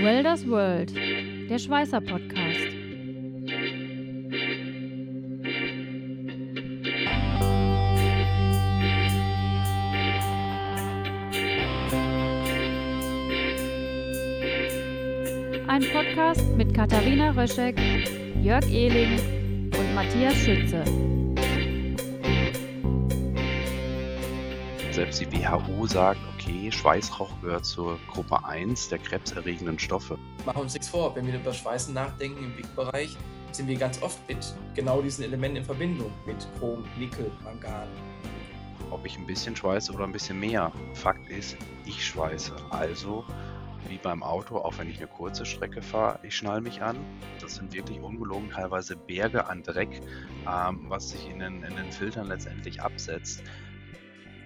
Welders World, der Schweißer Podcast. Ein Podcast mit Katharina Röschek, Jörg Ehling und Matthias Schütze. Selbst die WHO sagt, okay, Schweißrauch gehört zur Gruppe 1 der krebserregenden Stoffe. Machen wir uns nichts vor, wenn wir über Schweißen nachdenken im Big-Bereich, sind wir ganz oft mit genau diesen Elementen in Verbindung, mit Chrom, Nickel, Mangan. Ob ich ein bisschen schweiße oder ein bisschen mehr. Fakt ist, ich schweiße. Also wie beim Auto, auch wenn ich eine kurze Strecke fahre, ich schnall mich an. Das sind wirklich ungelogen teilweise Berge an Dreck, ähm, was sich in den, in den Filtern letztendlich absetzt.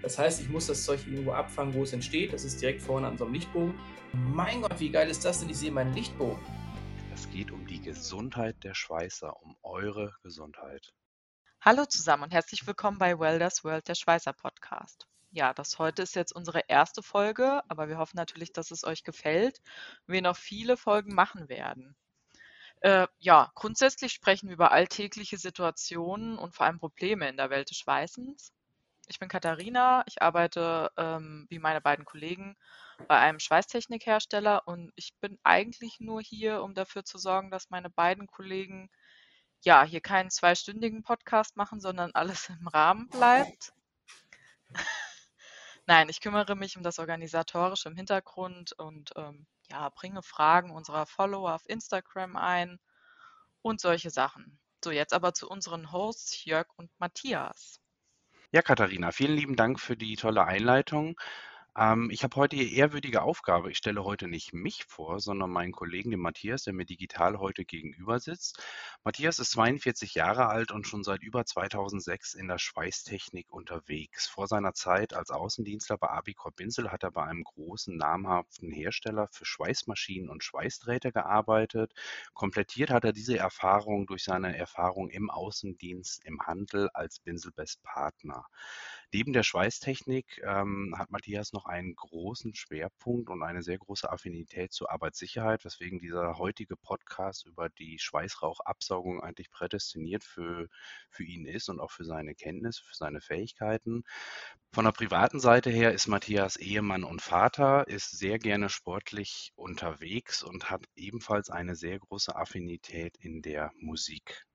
Das heißt, ich muss das Zeug irgendwo abfangen, wo es entsteht. Das ist direkt vorne an so einem Lichtbogen. Mein Gott, wie geil ist das denn? Ich sehe meinen Lichtbogen. Es geht um die Gesundheit der Schweißer, um eure Gesundheit. Hallo zusammen und herzlich willkommen bei Welders World, der Schweißer Podcast. Ja, das heute ist jetzt unsere erste Folge, aber wir hoffen natürlich, dass es euch gefällt und wir noch viele Folgen machen werden. Äh, ja, grundsätzlich sprechen wir über alltägliche Situationen und vor allem Probleme in der Welt des Schweißens. Ich bin Katharina, ich arbeite ähm, wie meine beiden Kollegen bei einem Schweißtechnikhersteller und ich bin eigentlich nur hier, um dafür zu sorgen, dass meine beiden Kollegen ja hier keinen zweistündigen Podcast machen, sondern alles im Rahmen bleibt. Nein, ich kümmere mich um das Organisatorische im Hintergrund und ähm, ja, bringe Fragen unserer Follower auf Instagram ein und solche Sachen. So, jetzt aber zu unseren Hosts Jörg und Matthias. Ja, Katharina, vielen lieben Dank für die tolle Einleitung. Ähm, ich habe heute die ehrwürdige Aufgabe. Ich stelle heute nicht mich vor, sondern meinen Kollegen, den Matthias, der mir digital heute gegenüber sitzt. Matthias ist 42 Jahre alt und schon seit über 2006 in der Schweißtechnik unterwegs. Vor seiner Zeit als Außendienstler bei Abicor Binzel hat er bei einem großen namhaften Hersteller für Schweißmaschinen und Schweißdrähte gearbeitet. Komplettiert hat er diese Erfahrung durch seine Erfahrung im Außendienst, im Handel als Binzel Best Partner. Neben der Schweißtechnik ähm, hat Matthias noch einen großen Schwerpunkt und eine sehr große Affinität zur Arbeitssicherheit, weswegen dieser heutige Podcast über die Schweißrauchabsaugung eigentlich prädestiniert für, für ihn ist und auch für seine Kenntnis, für seine Fähigkeiten. Von der privaten Seite her ist Matthias Ehemann und Vater, ist sehr gerne sportlich unterwegs und hat ebenfalls eine sehr große Affinität in der Musik.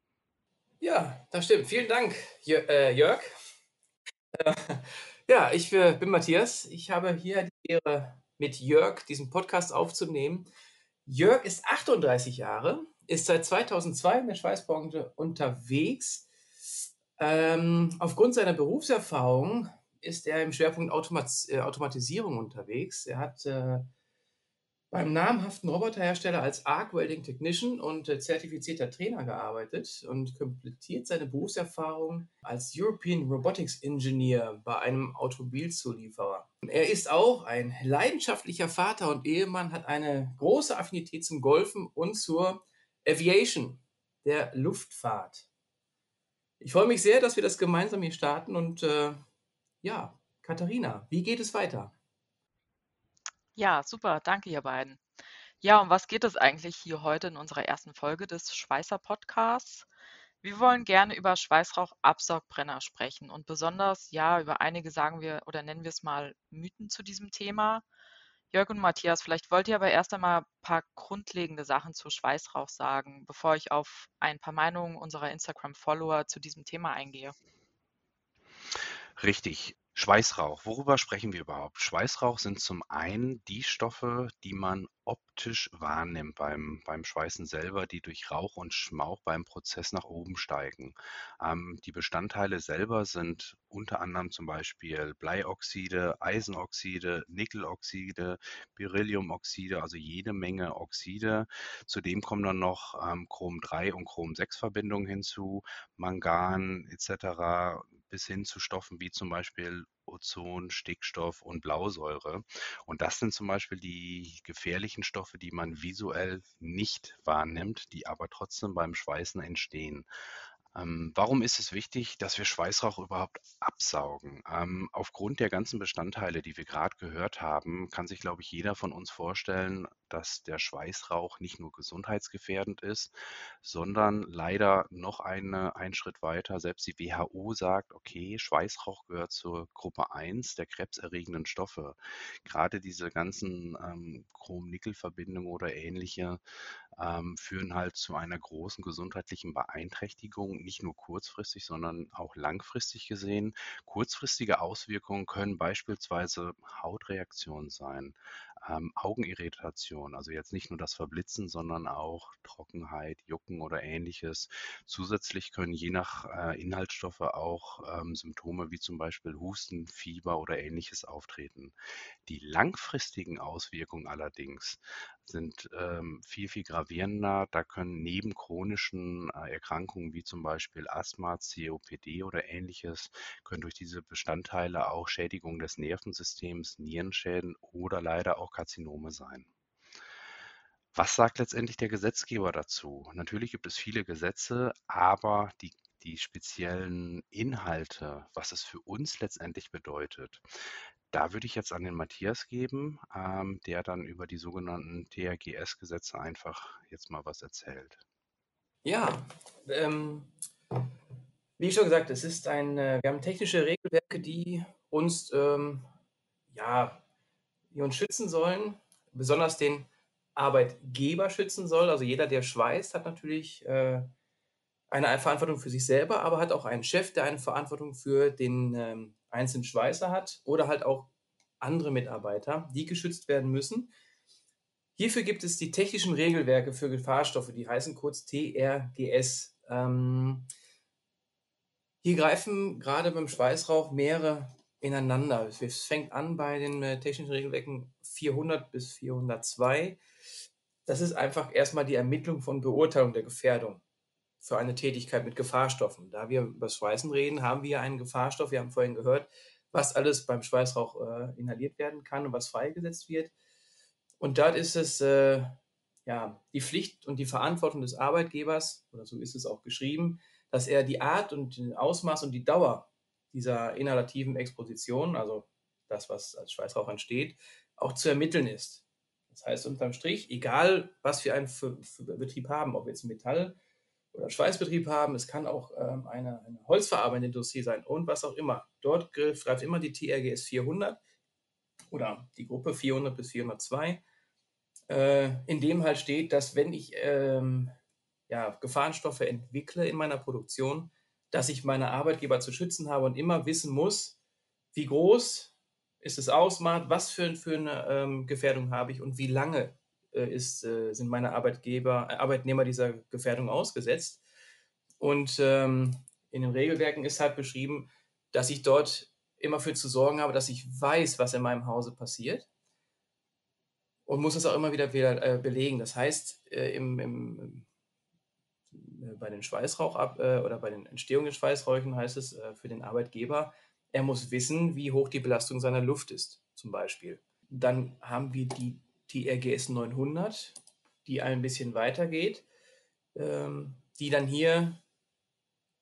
Ja, das stimmt. Vielen Dank, äh, Jörg. Äh, ja, ich äh, bin Matthias. Ich habe hier die Ehre, mit Jörg diesen Podcast aufzunehmen. Jörg ist 38 Jahre, ist seit 2002 in der Schweißbranche unterwegs. Ähm, aufgrund seiner Berufserfahrung ist er im Schwerpunkt Automat äh, Automatisierung unterwegs. Er hat äh, beim namhaften Roboterhersteller als Arc Welding Technician und äh, zertifizierter Trainer gearbeitet und komplettiert seine Berufserfahrung als European Robotics Engineer bei einem Automobilzulieferer. Er ist auch ein leidenschaftlicher Vater und Ehemann, hat eine große Affinität zum Golfen und zur Aviation, der Luftfahrt. Ich freue mich sehr, dass wir das gemeinsam hier starten und äh, ja, Katharina, wie geht es weiter? Ja, super, danke ihr beiden. Ja, um was geht es eigentlich hier heute in unserer ersten Folge des Schweißer Podcasts? Wir wollen gerne über Schweißrauchabsaugbrenner sprechen und besonders, ja, über einige sagen wir oder nennen wir es mal Mythen zu diesem Thema. Jörg und Matthias, vielleicht wollt ihr aber erst einmal ein paar grundlegende Sachen zu Schweißrauch sagen, bevor ich auf ein paar Meinungen unserer Instagram-Follower zu diesem Thema eingehe. Richtig. Schweißrauch. Worüber sprechen wir überhaupt? Schweißrauch sind zum einen die Stoffe, die man optisch wahrnimmt beim, beim Schweißen selber, die durch Rauch und Schmauch beim Prozess nach oben steigen. Ähm, die Bestandteile selber sind unter anderem zum Beispiel Bleioxide, Eisenoxide, Nickeloxide, Berylliumoxide, also jede Menge Oxide. Zudem kommen dann noch ähm, Chrom-3 und Chrom-6-Verbindungen hinzu, Mangan etc bis hin zu Stoffen wie zum Beispiel Ozon, Stickstoff und Blausäure. Und das sind zum Beispiel die gefährlichen Stoffe, die man visuell nicht wahrnimmt, die aber trotzdem beim Schweißen entstehen. Ähm, warum ist es wichtig, dass wir Schweißrauch überhaupt absaugen? Ähm, aufgrund der ganzen Bestandteile, die wir gerade gehört haben, kann sich, glaube ich, jeder von uns vorstellen, dass der Schweißrauch nicht nur gesundheitsgefährdend ist, sondern leider noch eine, einen Schritt weiter. Selbst die WHO sagt, okay, Schweißrauch gehört zur Gruppe 1 der krebserregenden Stoffe. Gerade diese ganzen ähm, Chrom-Nickel-Verbindungen oder ähnliche ähm, führen halt zu einer großen gesundheitlichen Beeinträchtigung, nicht nur kurzfristig, sondern auch langfristig gesehen. Kurzfristige Auswirkungen können beispielsweise Hautreaktionen sein, ähm, Augenirritation, also jetzt nicht nur das Verblitzen, sondern auch Trockenheit, Jucken oder ähnliches. Zusätzlich können je nach äh, Inhaltsstoffe auch ähm, Symptome wie zum Beispiel Husten, Fieber oder ähnliches auftreten. Die langfristigen Auswirkungen allerdings sind ähm, viel, viel gravierender. Da können neben chronischen äh, Erkrankungen wie zum Beispiel Asthma, COPD oder ähnliches, können durch diese Bestandteile auch Schädigungen des Nervensystems, Nierenschäden oder leider auch Karzinome sein. Was sagt letztendlich der Gesetzgeber dazu? Natürlich gibt es viele Gesetze, aber die, die speziellen Inhalte, was es für uns letztendlich bedeutet, da würde ich jetzt an den Matthias geben, ähm, der dann über die sogenannten THGS-Gesetze einfach jetzt mal was erzählt. Ja, ähm, wie schon gesagt, es ist ein, äh, wir haben technische Regelwerke, die uns ähm, ja, die uns schützen sollen, besonders den Arbeitgeber schützen soll. Also jeder, der schweißt, hat natürlich äh, eine Verantwortung für sich selber, aber hat auch einen Chef, der eine Verantwortung für den ähm, einzelnen Schweißer hat oder halt auch andere Mitarbeiter, die geschützt werden müssen. Hierfür gibt es die technischen Regelwerke für Gefahrstoffe, die heißen kurz TRGS. Ähm, hier greifen gerade beim Schweißrauch mehrere ineinander. Es fängt an bei den äh, technischen Regelwerken 400 bis 402. Das ist einfach erstmal die Ermittlung von Beurteilung der Gefährdung für eine Tätigkeit mit Gefahrstoffen. Da wir über Schweißen reden, haben wir einen Gefahrstoff. Wir haben vorhin gehört, was alles beim Schweißrauch äh, inhaliert werden kann und was freigesetzt wird. Und dort ist es äh, ja die Pflicht und die Verantwortung des Arbeitgebers, oder so ist es auch geschrieben, dass er die Art und den Ausmaß und die Dauer dieser inhalativen Exposition, also das, was als Schweißrauch entsteht, auch zu ermitteln ist. Das heißt unterm Strich, egal was wir einen für, für Betrieb haben, ob wir jetzt Metall- oder Schweißbetrieb haben, es kann auch ähm, eine, eine holzverarbeitende Industrie sein und was auch immer. Dort greift immer die TRGS 400 oder die Gruppe 400 bis 402, äh, in dem halt steht, dass wenn ich ähm, ja, Gefahrenstoffe entwickle in meiner Produktion, dass ich meine Arbeitgeber zu schützen habe und immer wissen muss, wie groß ist das Ausmaß, was für, für eine ähm, Gefährdung habe ich und wie lange äh, ist, äh, sind meine Arbeitgeber, äh, Arbeitnehmer dieser Gefährdung ausgesetzt. Und ähm, in den Regelwerken ist halt beschrieben, dass ich dort immer für zu sorgen habe, dass ich weiß, was in meinem Hause passiert und muss das auch immer wieder, wieder äh, belegen. Das heißt, äh, im, im, bei den Schweißrauch äh, oder bei den Entstehungen der Schweißräuchen heißt es äh, für den Arbeitgeber, er muss wissen, wie hoch die Belastung seiner Luft ist, zum Beispiel. Dann haben wir die, die RGS 900, die ein bisschen weiter geht, ähm, die dann hier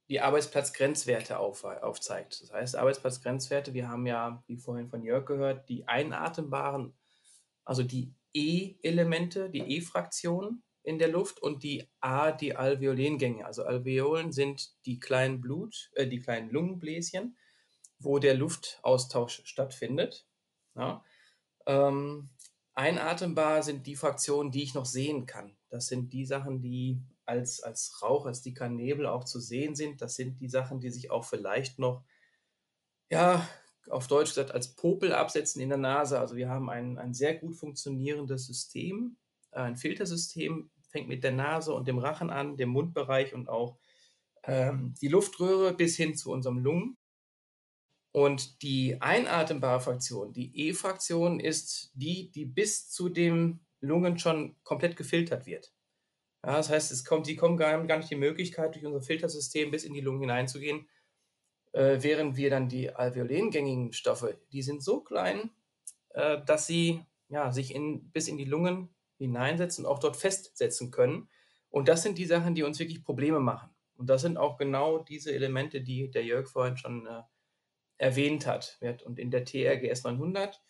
die Arbeitsplatzgrenzwerte auf, aufzeigt. Das heißt, Arbeitsplatzgrenzwerte, wir haben ja, wie vorhin von Jörg gehört, die einatembaren, also die E-Elemente, die E-Fraktionen, in der Luft und die A, die Alveolengänge. Also Alveolen sind die kleinen Blut, äh, die kleinen Lungenbläschen, wo der Luftaustausch stattfindet. Ja. Ähm, einatembar sind die Fraktionen, die ich noch sehen kann. Das sind die Sachen, die als, als Rauch, als dicker Nebel auch zu sehen sind. Das sind die Sachen, die sich auch vielleicht noch, ja, auf Deutsch gesagt, als Popel absetzen in der Nase. Also wir haben ein, ein sehr gut funktionierendes System, ein Filtersystem, fängt mit der Nase und dem Rachen an, dem Mundbereich und auch ähm, die Luftröhre bis hin zu unserem Lungen. Und die einatembare Fraktion, die E-Fraktion, ist die, die bis zu den Lungen schon komplett gefiltert wird. Ja, das heißt, es kommt, die kommen gar, gar nicht die Möglichkeit, durch unser Filtersystem bis in die Lungen hineinzugehen, äh, während wir dann die alveolengängigen Stoffe, die sind so klein, äh, dass sie ja, sich in, bis in die Lungen hineinsetzen und auch dort festsetzen können. Und das sind die Sachen, die uns wirklich Probleme machen. Und das sind auch genau diese Elemente, die der Jörg vorhin schon äh, erwähnt hat. Und in der TRGS 900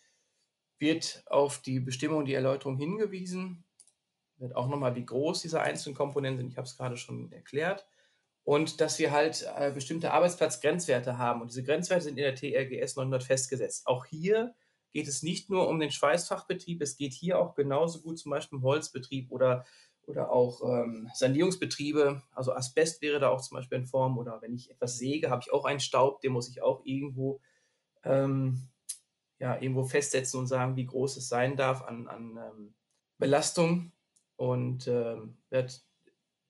wird auf die Bestimmung, die Erläuterung hingewiesen. Wird auch nochmal, wie groß diese einzelnen Komponenten sind. Ich habe es gerade schon erklärt. Und dass wir halt äh, bestimmte Arbeitsplatzgrenzwerte haben. Und diese Grenzwerte sind in der TRGS 900 festgesetzt. Auch hier geht es nicht nur um den Schweißfachbetrieb, es geht hier auch genauso gut zum Beispiel im Holzbetrieb oder, oder auch ähm, Sanierungsbetriebe. Also Asbest wäre da auch zum Beispiel in Form. Oder wenn ich etwas säge, habe ich auch einen Staub, den muss ich auch irgendwo ähm, ja, irgendwo festsetzen und sagen, wie groß es sein darf an, an ähm, Belastung und ähm, wird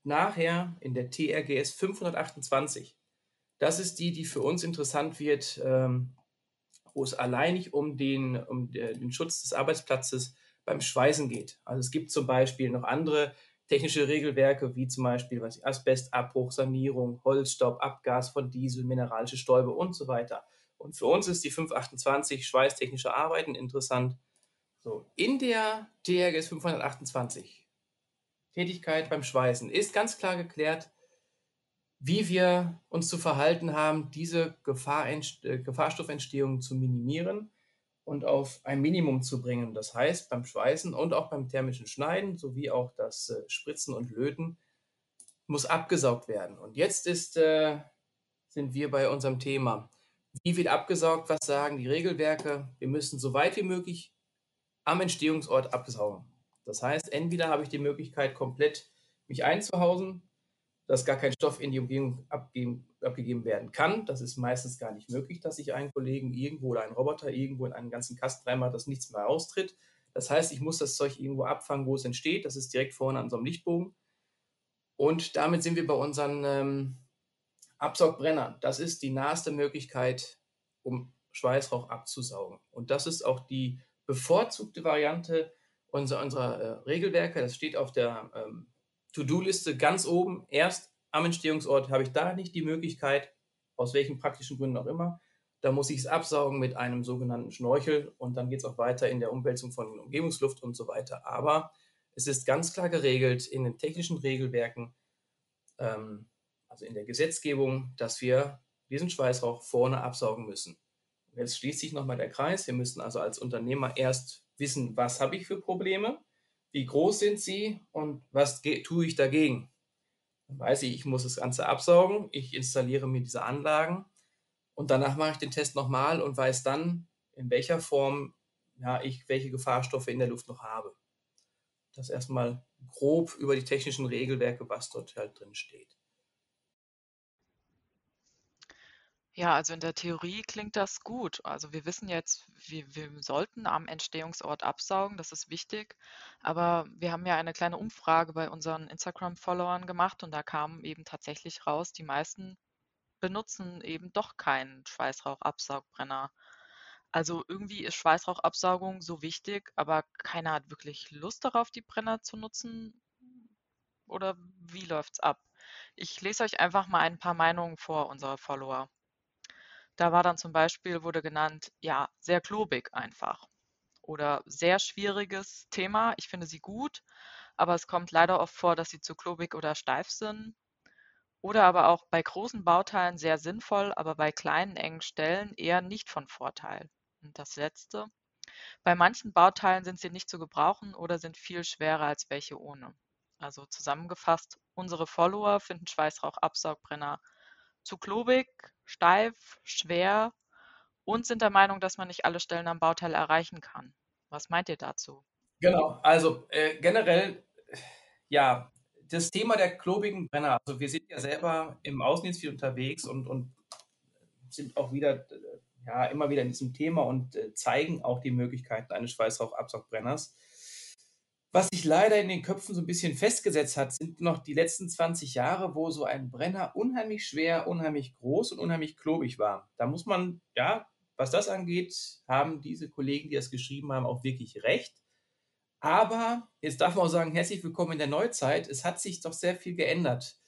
nachher in der TRGS 528, das ist die, die für uns interessant wird, ähm, wo es alleinig um den, um den Schutz des Arbeitsplatzes beim Schweißen geht. Also es gibt zum Beispiel noch andere technische Regelwerke, wie zum Beispiel was Asbestabbruch, Sanierung, Holzstaub, Abgas von Diesel, mineralische Stäube und so weiter. Und für uns ist die 528 schweißtechnische Arbeiten interessant. So, in der TRGS 528, Tätigkeit beim Schweißen, ist ganz klar geklärt, wie wir uns zu verhalten haben, diese Gefahr, äh, Gefahrstoffentstehung zu minimieren und auf ein Minimum zu bringen. Das heißt, beim Schweißen und auch beim thermischen Schneiden sowie auch das äh, Spritzen und Löten muss abgesaugt werden. Und jetzt ist, äh, sind wir bei unserem Thema. Wie wird abgesaugt? Was sagen die Regelwerke? Wir müssen so weit wie möglich am Entstehungsort absaugen. Das heißt, entweder habe ich die Möglichkeit, komplett mich einzuhausen, dass gar kein Stoff in die Umgebung abgeben, abgegeben werden kann. Das ist meistens gar nicht möglich, dass ich einen Kollegen irgendwo oder einen Roboter irgendwo in einen ganzen Kasten reinmache, dass nichts mehr austritt. Das heißt, ich muss das Zeug irgendwo abfangen, wo es entsteht. Das ist direkt vorne an so einem Lichtbogen. Und damit sind wir bei unseren ähm, Absaugbrenner. Das ist die naheste Möglichkeit, um Schweißrauch abzusaugen. Und das ist auch die bevorzugte Variante unserer, unserer äh, Regelwerke. Das steht auf der ähm, To-Do-Liste ganz oben. Erst am Entstehungsort habe ich da nicht die Möglichkeit, aus welchen praktischen Gründen auch immer. Da muss ich es absaugen mit einem sogenannten Schnorchel und dann geht es auch weiter in der Umwälzung von Umgebungsluft und so weiter. Aber es ist ganz klar geregelt in den technischen Regelwerken, ähm, also in der Gesetzgebung, dass wir diesen Schweißrauch vorne absaugen müssen. Jetzt schließt sich nochmal der Kreis. Wir müssen also als Unternehmer erst wissen, was habe ich für Probleme, wie groß sind sie und was tue ich dagegen. Dann weiß ich, ich muss das Ganze absaugen, ich installiere mir diese Anlagen und danach mache ich den Test nochmal und weiß dann, in welcher Form ja, ich welche Gefahrstoffe in der Luft noch habe. Das erstmal grob über die technischen Regelwerke, was dort halt drin steht. Ja, also in der Theorie klingt das gut. Also wir wissen jetzt, wir, wir sollten am Entstehungsort absaugen, das ist wichtig. Aber wir haben ja eine kleine Umfrage bei unseren Instagram-Followern gemacht und da kam eben tatsächlich raus, die meisten benutzen eben doch keinen Schweißrauchabsaugbrenner. Also irgendwie ist Schweißrauchabsaugung so wichtig, aber keiner hat wirklich Lust darauf, die Brenner zu nutzen. Oder wie läuft's ab? Ich lese euch einfach mal ein paar Meinungen vor unserer Follower. Da war dann zum Beispiel, wurde genannt, ja, sehr klobig einfach. Oder sehr schwieriges Thema. Ich finde sie gut, aber es kommt leider oft vor, dass sie zu klobig oder steif sind. Oder aber auch bei großen Bauteilen sehr sinnvoll, aber bei kleinen, engen Stellen eher nicht von Vorteil. Und das letzte. Bei manchen Bauteilen sind sie nicht zu gebrauchen oder sind viel schwerer als welche ohne. Also zusammengefasst, unsere Follower finden Schweißrauchabsaugbrenner zu klobig, steif, schwer und sind der Meinung, dass man nicht alle Stellen am Bauteil erreichen kann. Was meint ihr dazu? Genau, also äh, generell, ja, das Thema der klobigen Brenner, also wir sind ja selber im Außendienst viel unterwegs und, und sind auch wieder, ja, immer wieder in diesem Thema und äh, zeigen auch die Möglichkeiten eines Schweißrauchabsaugbrenners. Was sich leider in den Köpfen so ein bisschen festgesetzt hat, sind noch die letzten 20 Jahre, wo so ein Brenner unheimlich schwer, unheimlich groß und unheimlich klobig war. Da muss man, ja, was das angeht, haben diese Kollegen, die das geschrieben haben, auch wirklich recht. Aber jetzt darf man auch sagen, herzlich willkommen in der Neuzeit. Es hat sich doch sehr viel geändert.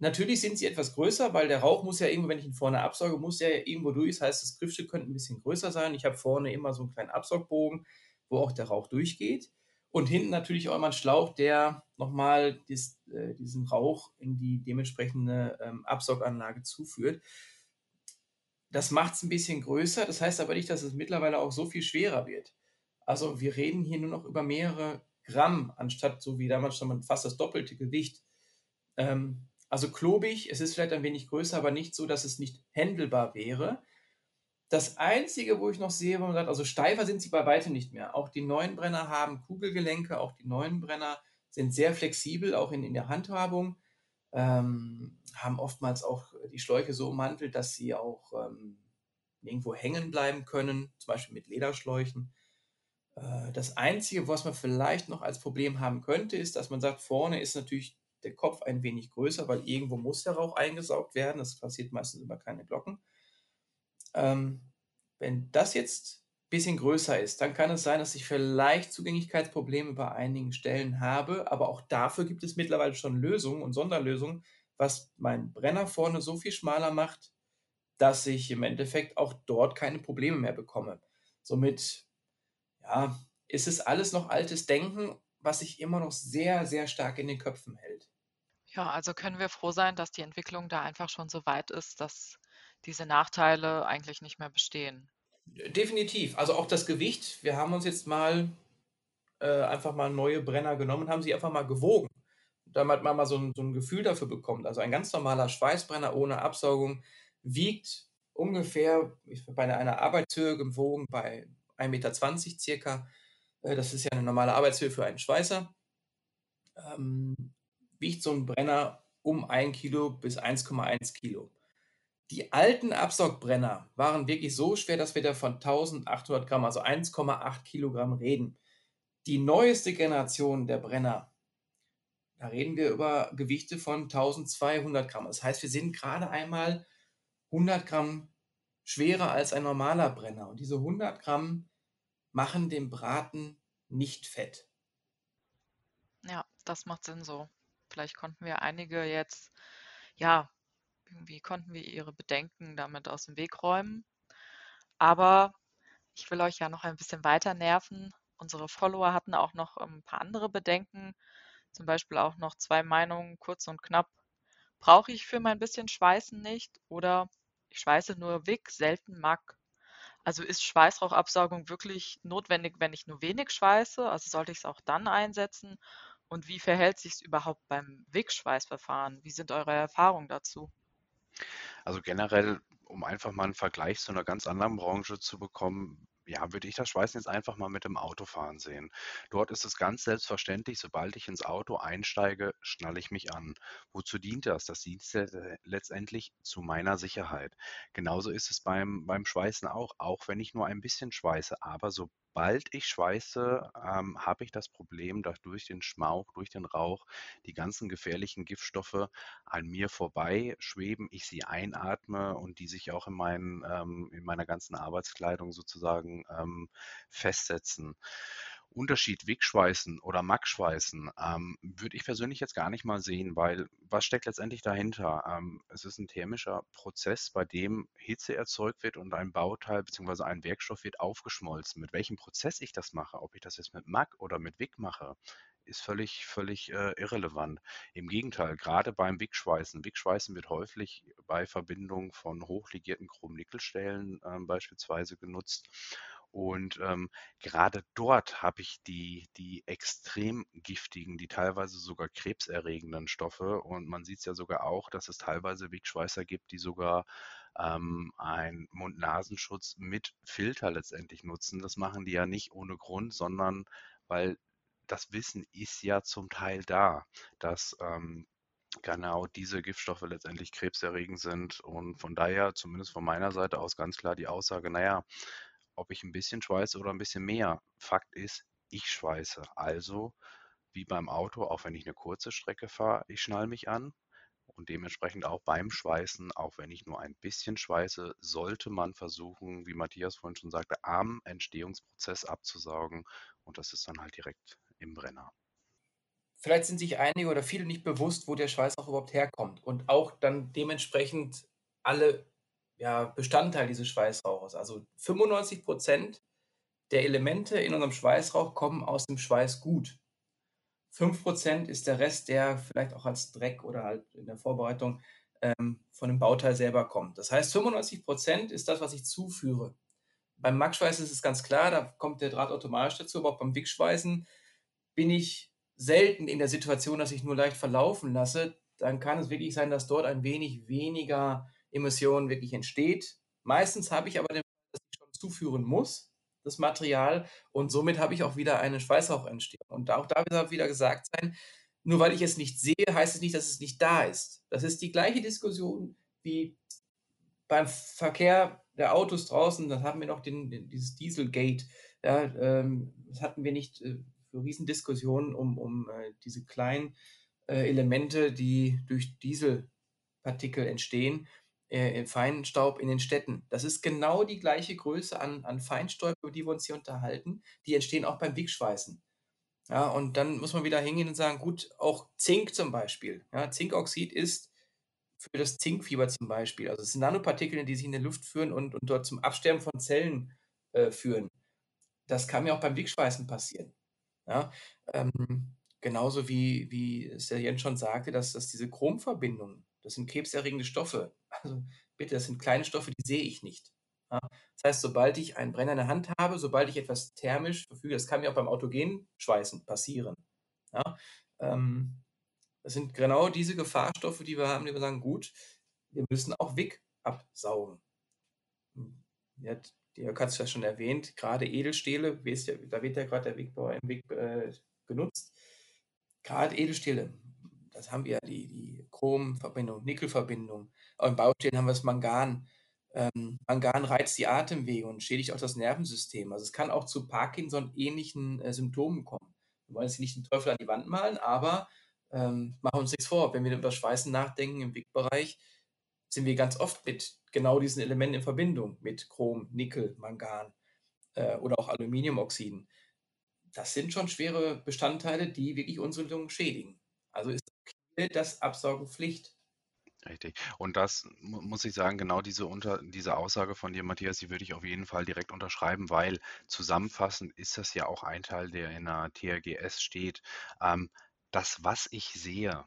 Natürlich sind sie etwas größer, weil der Rauch muss ja irgendwo, wenn ich ihn vorne absauge, muss ja irgendwo durch. Das heißt, das Griffstück könnte ein bisschen größer sein. Ich habe vorne immer so einen kleinen Absaugbogen, wo auch der Rauch durchgeht. Und hinten natürlich auch immer ein Schlauch, der nochmal dies, äh, diesen Rauch in die dementsprechende ähm, Absauganlage zuführt. Das macht es ein bisschen größer, das heißt aber nicht, dass es mittlerweile auch so viel schwerer wird. Also wir reden hier nur noch über mehrere Gramm, anstatt so wie damals schon fast das doppelte Gewicht. Ähm, also klobig, es ist vielleicht ein wenig größer, aber nicht so, dass es nicht händelbar wäre. Das Einzige, wo ich noch sehe, wo man sagt, also steifer sind sie bei weitem nicht mehr. Auch die neuen Brenner haben Kugelgelenke, auch die neuen Brenner sind sehr flexibel, auch in, in der Handhabung. Ähm, haben oftmals auch die Schläuche so ummantelt, dass sie auch ähm, irgendwo hängen bleiben können, zum Beispiel mit Lederschläuchen. Äh, das Einzige, was man vielleicht noch als Problem haben könnte, ist, dass man sagt, vorne ist natürlich der Kopf ein wenig größer, weil irgendwo muss der Rauch eingesaugt werden. Das passiert meistens über keine Glocken. Ähm, wenn das jetzt ein bisschen größer ist, dann kann es sein, dass ich vielleicht Zugänglichkeitsprobleme bei einigen Stellen habe. Aber auch dafür gibt es mittlerweile schon Lösungen und Sonderlösungen, was mein Brenner vorne so viel schmaler macht, dass ich im Endeffekt auch dort keine Probleme mehr bekomme. Somit ja, ist es alles noch altes Denken was sich immer noch sehr, sehr stark in den Köpfen hält. Ja, also können wir froh sein, dass die Entwicklung da einfach schon so weit ist, dass diese Nachteile eigentlich nicht mehr bestehen. Definitiv. Also auch das Gewicht. Wir haben uns jetzt mal äh, einfach mal neue Brenner genommen, haben sie einfach mal gewogen, damit man mal so ein, so ein Gefühl dafür bekommt. Also ein ganz normaler Schweißbrenner ohne Absaugung wiegt ungefähr bei einer Arbeitshöhe gewogen bei 1,20 Meter circa äh, das ist ja eine normale Arbeitshöhe für einen Schweißer, ähm, wiegt so ein Brenner um 1 Kilo bis 1,1 Kilo. Die alten Absaugbrenner waren wirklich so schwer, dass wir da von 1800 Gramm, also 1,8 Kilogramm reden. Die neueste Generation der Brenner, da reden wir über Gewichte von 1200 Gramm. Das heißt, wir sind gerade einmal 100 Gramm schwerer als ein normaler Brenner. Und diese 100 Gramm machen den Braten nicht fett. Ja, das macht Sinn so. Vielleicht konnten wir einige jetzt, ja, irgendwie konnten wir ihre Bedenken damit aus dem Weg räumen. Aber ich will euch ja noch ein bisschen weiter nerven. Unsere Follower hatten auch noch ein paar andere Bedenken, zum Beispiel auch noch zwei Meinungen, kurz und knapp. Brauche ich für mein bisschen Schweißen nicht oder ich schweiße nur Wick, selten Mack also ist Schweißrauchabsaugung wirklich notwendig, wenn ich nur wenig schweiße? Also sollte ich es auch dann einsetzen? Und wie verhält sich es überhaupt beim Wegschweißverfahren? Wie sind eure Erfahrungen dazu? Also generell, um einfach mal einen Vergleich zu einer ganz anderen Branche zu bekommen, ja, würde ich das Schweißen jetzt einfach mal mit dem Autofahren sehen. Dort ist es ganz selbstverständlich, sobald ich ins Auto einsteige, schnalle ich mich an. Wozu dient das? Das dient letztendlich zu meiner Sicherheit. Genauso ist es beim, beim Schweißen auch, auch wenn ich nur ein bisschen schweiße. Aber so sobald ich schweiße, ähm, habe ich das Problem, dass durch den Schmauch, durch den Rauch die ganzen gefährlichen Giftstoffe an mir vorbei schweben, ich sie einatme und die sich auch in, meinen, ähm, in meiner ganzen Arbeitskleidung sozusagen ähm, festsetzen. Unterschied Wegschweißen oder Mackschweißen ähm, würde ich persönlich jetzt gar nicht mal sehen, weil was steckt letztendlich dahinter? Ähm, es ist ein thermischer Prozess, bei dem Hitze erzeugt wird und ein Bauteil bzw. ein Werkstoff wird aufgeschmolzen. Mit welchem Prozess ich das mache, ob ich das jetzt mit Mack oder mit Wick mache, ist völlig, völlig äh, irrelevant. Im Gegenteil, gerade beim Wigschweißen. Wigschweißen wird häufig bei Verbindung von hochlegierten Chrom-Nickel-Stählen äh, beispielsweise genutzt. Und ähm, gerade dort habe ich die, die extrem giftigen, die teilweise sogar krebserregenden Stoffe. Und man sieht es ja sogar auch, dass es teilweise Wegschweißer gibt, die sogar ähm, einen Mund-Nasenschutz mit Filter letztendlich nutzen. Das machen die ja nicht ohne Grund, sondern weil das Wissen ist ja zum Teil da, dass ähm, genau diese Giftstoffe letztendlich krebserregend sind. Und von daher, zumindest von meiner Seite aus, ganz klar die Aussage, naja, ob ich ein bisschen schweiße oder ein bisschen mehr. Fakt ist, ich schweiße. Also wie beim Auto, auch wenn ich eine kurze Strecke fahre, ich schnall mich an. Und dementsprechend auch beim Schweißen, auch wenn ich nur ein bisschen schweiße, sollte man versuchen, wie Matthias vorhin schon sagte, am Entstehungsprozess abzusaugen. Und das ist dann halt direkt im Brenner. Vielleicht sind sich einige oder viele nicht bewusst, wo der Schweiß auch überhaupt herkommt und auch dann dementsprechend alle ja, Bestandteil dieses Schweißrauches. Also 95 Prozent der Elemente in unserem Schweißrauch kommen aus dem Schweißgut. 5 Prozent ist der Rest, der vielleicht auch als Dreck oder halt in der Vorbereitung ähm, von dem Bauteil selber kommt. Das heißt, 95 Prozent ist das, was ich zuführe. beim Max-Schweißen ist es ganz klar, da kommt der Draht automatisch dazu, aber auch beim Wick-Schweißen bin ich selten in der Situation, dass ich nur leicht verlaufen lasse. Dann kann es wirklich sein, dass dort ein wenig weniger Emission wirklich entsteht. Meistens habe ich aber den dass ich schon zuführen muss, das Material, und somit habe ich auch wieder eine Schweißrauchentstehung. Und auch da wird wieder gesagt sein, nur weil ich es nicht sehe, heißt es nicht, dass es nicht da ist. Das ist die gleiche Diskussion wie beim Verkehr der Autos draußen, dann haben wir noch den, den, dieses Dieselgate. Ja, ähm, das hatten wir nicht äh, für Riesendiskussionen um, um äh, diese kleinen äh, Elemente, die durch Dieselpartikel entstehen, äh, Feinstaub in den Städten. Das ist genau die gleiche Größe an, an Feinstaub, über die wir uns hier unterhalten. Die entstehen auch beim Wickschweißen. Ja, und dann muss man wieder hingehen und sagen, gut, auch Zink zum Beispiel. Ja, Zinkoxid ist für das Zinkfieber zum Beispiel. Also es sind Nanopartikel, die sich in der Luft führen und, und dort zum Absterben von Zellen äh, führen. Das kann mir auch beim Wickschweißen passieren. Ja, ähm, genauso wie, wie es der Jens schon sagte, dass, dass diese Chromverbindungen, das sind krebserregende Stoffe. Also bitte, das sind kleine Stoffe, die sehe ich nicht. Ja, das heißt, sobald ich einen Brenner in der Hand habe, sobald ich etwas thermisch verfüge, das kann mir auch beim Autogenschweißen passieren. Ja, ähm, das sind genau diese Gefahrstoffe, die wir haben, die wir sagen, gut, wir müssen auch WIG absaugen. Hm, ja, Jörg hat es ja schon erwähnt, gerade Edelstähle, da wird ja gerade der Wegbauer im Weg äh, genutzt. Gerade Edelstähle, das haben wir ja, die, die Chromverbindung, Nickelverbindung. Auch im Baustählen haben wir das Mangan. Ähm, Mangan reizt die Atemwege und schädigt auch das Nervensystem. Also es kann auch zu Parkinson-ähnlichen äh, Symptomen kommen. Wir wollen jetzt nicht den Teufel an die Wand malen, aber ähm, machen uns nichts vor. Wenn wir über Schweißen nachdenken im Wegbereich, sind wir ganz oft mit genau diesen Elementen in Verbindung, mit Chrom, Nickel, Mangan äh, oder auch Aluminiumoxiden. Das sind schon schwere Bestandteile, die wirklich unsere Lungen schädigen. Also ist das Absaugen Pflicht. Richtig. Und das muss ich sagen, genau diese, unter, diese Aussage von dir, Matthias, die würde ich auf jeden Fall direkt unterschreiben, weil zusammenfassend ist das ja auch ein Teil, der in der TRGS steht. Ähm, das, was ich sehe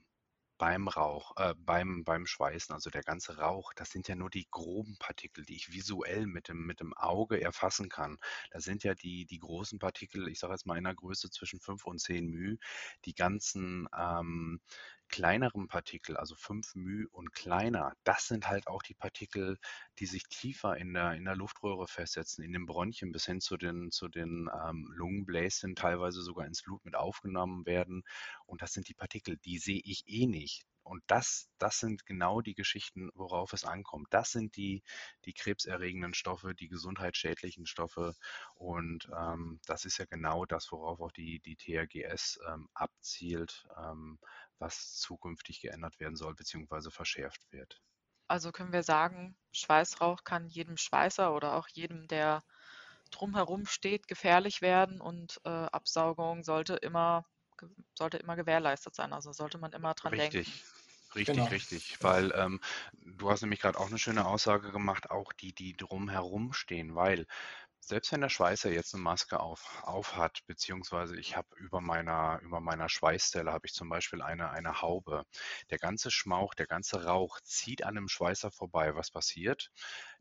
beim Rauch, äh, beim, beim Schweißen, also der ganze Rauch, das sind ja nur die groben Partikel, die ich visuell mit dem, mit dem Auge erfassen kann. Das sind ja die, die großen Partikel, ich sage jetzt mal in einer Größe zwischen 5 und 10 μ, die ganzen ähm, kleineren Partikel, also 5 μ und kleiner, das sind halt auch die Partikel, die sich tiefer in der, in der Luftröhre festsetzen, in den Bronchien bis hin zu den, zu den ähm, Lungenbläschen, teilweise sogar ins Blut mit aufgenommen werden. Und das sind die Partikel, die sehe ich eh nicht. Und das, das sind genau die Geschichten, worauf es ankommt. Das sind die, die krebserregenden Stoffe, die gesundheitsschädlichen Stoffe. Und ähm, das ist ja genau das, worauf auch die, die THGS ähm, abzielt, ähm, was zukünftig geändert werden soll bzw. verschärft wird. Also können wir sagen, Schweißrauch kann jedem Schweißer oder auch jedem, der drumherum steht, gefährlich werden und äh, Absaugung sollte immer, sollte immer gewährleistet sein. Also sollte man immer dran Richtig. denken. Richtig, Genau. richtig, weil ähm, du hast nämlich gerade auch eine schöne Aussage gemacht, auch die, die drumherum stehen, weil selbst wenn der Schweißer jetzt eine Maske auf, hat, beziehungsweise ich habe über meiner, über meiner Schweißstelle habe ich zum Beispiel eine, eine Haube. Der ganze Schmauch, der ganze Rauch zieht an dem Schweißer vorbei. Was passiert?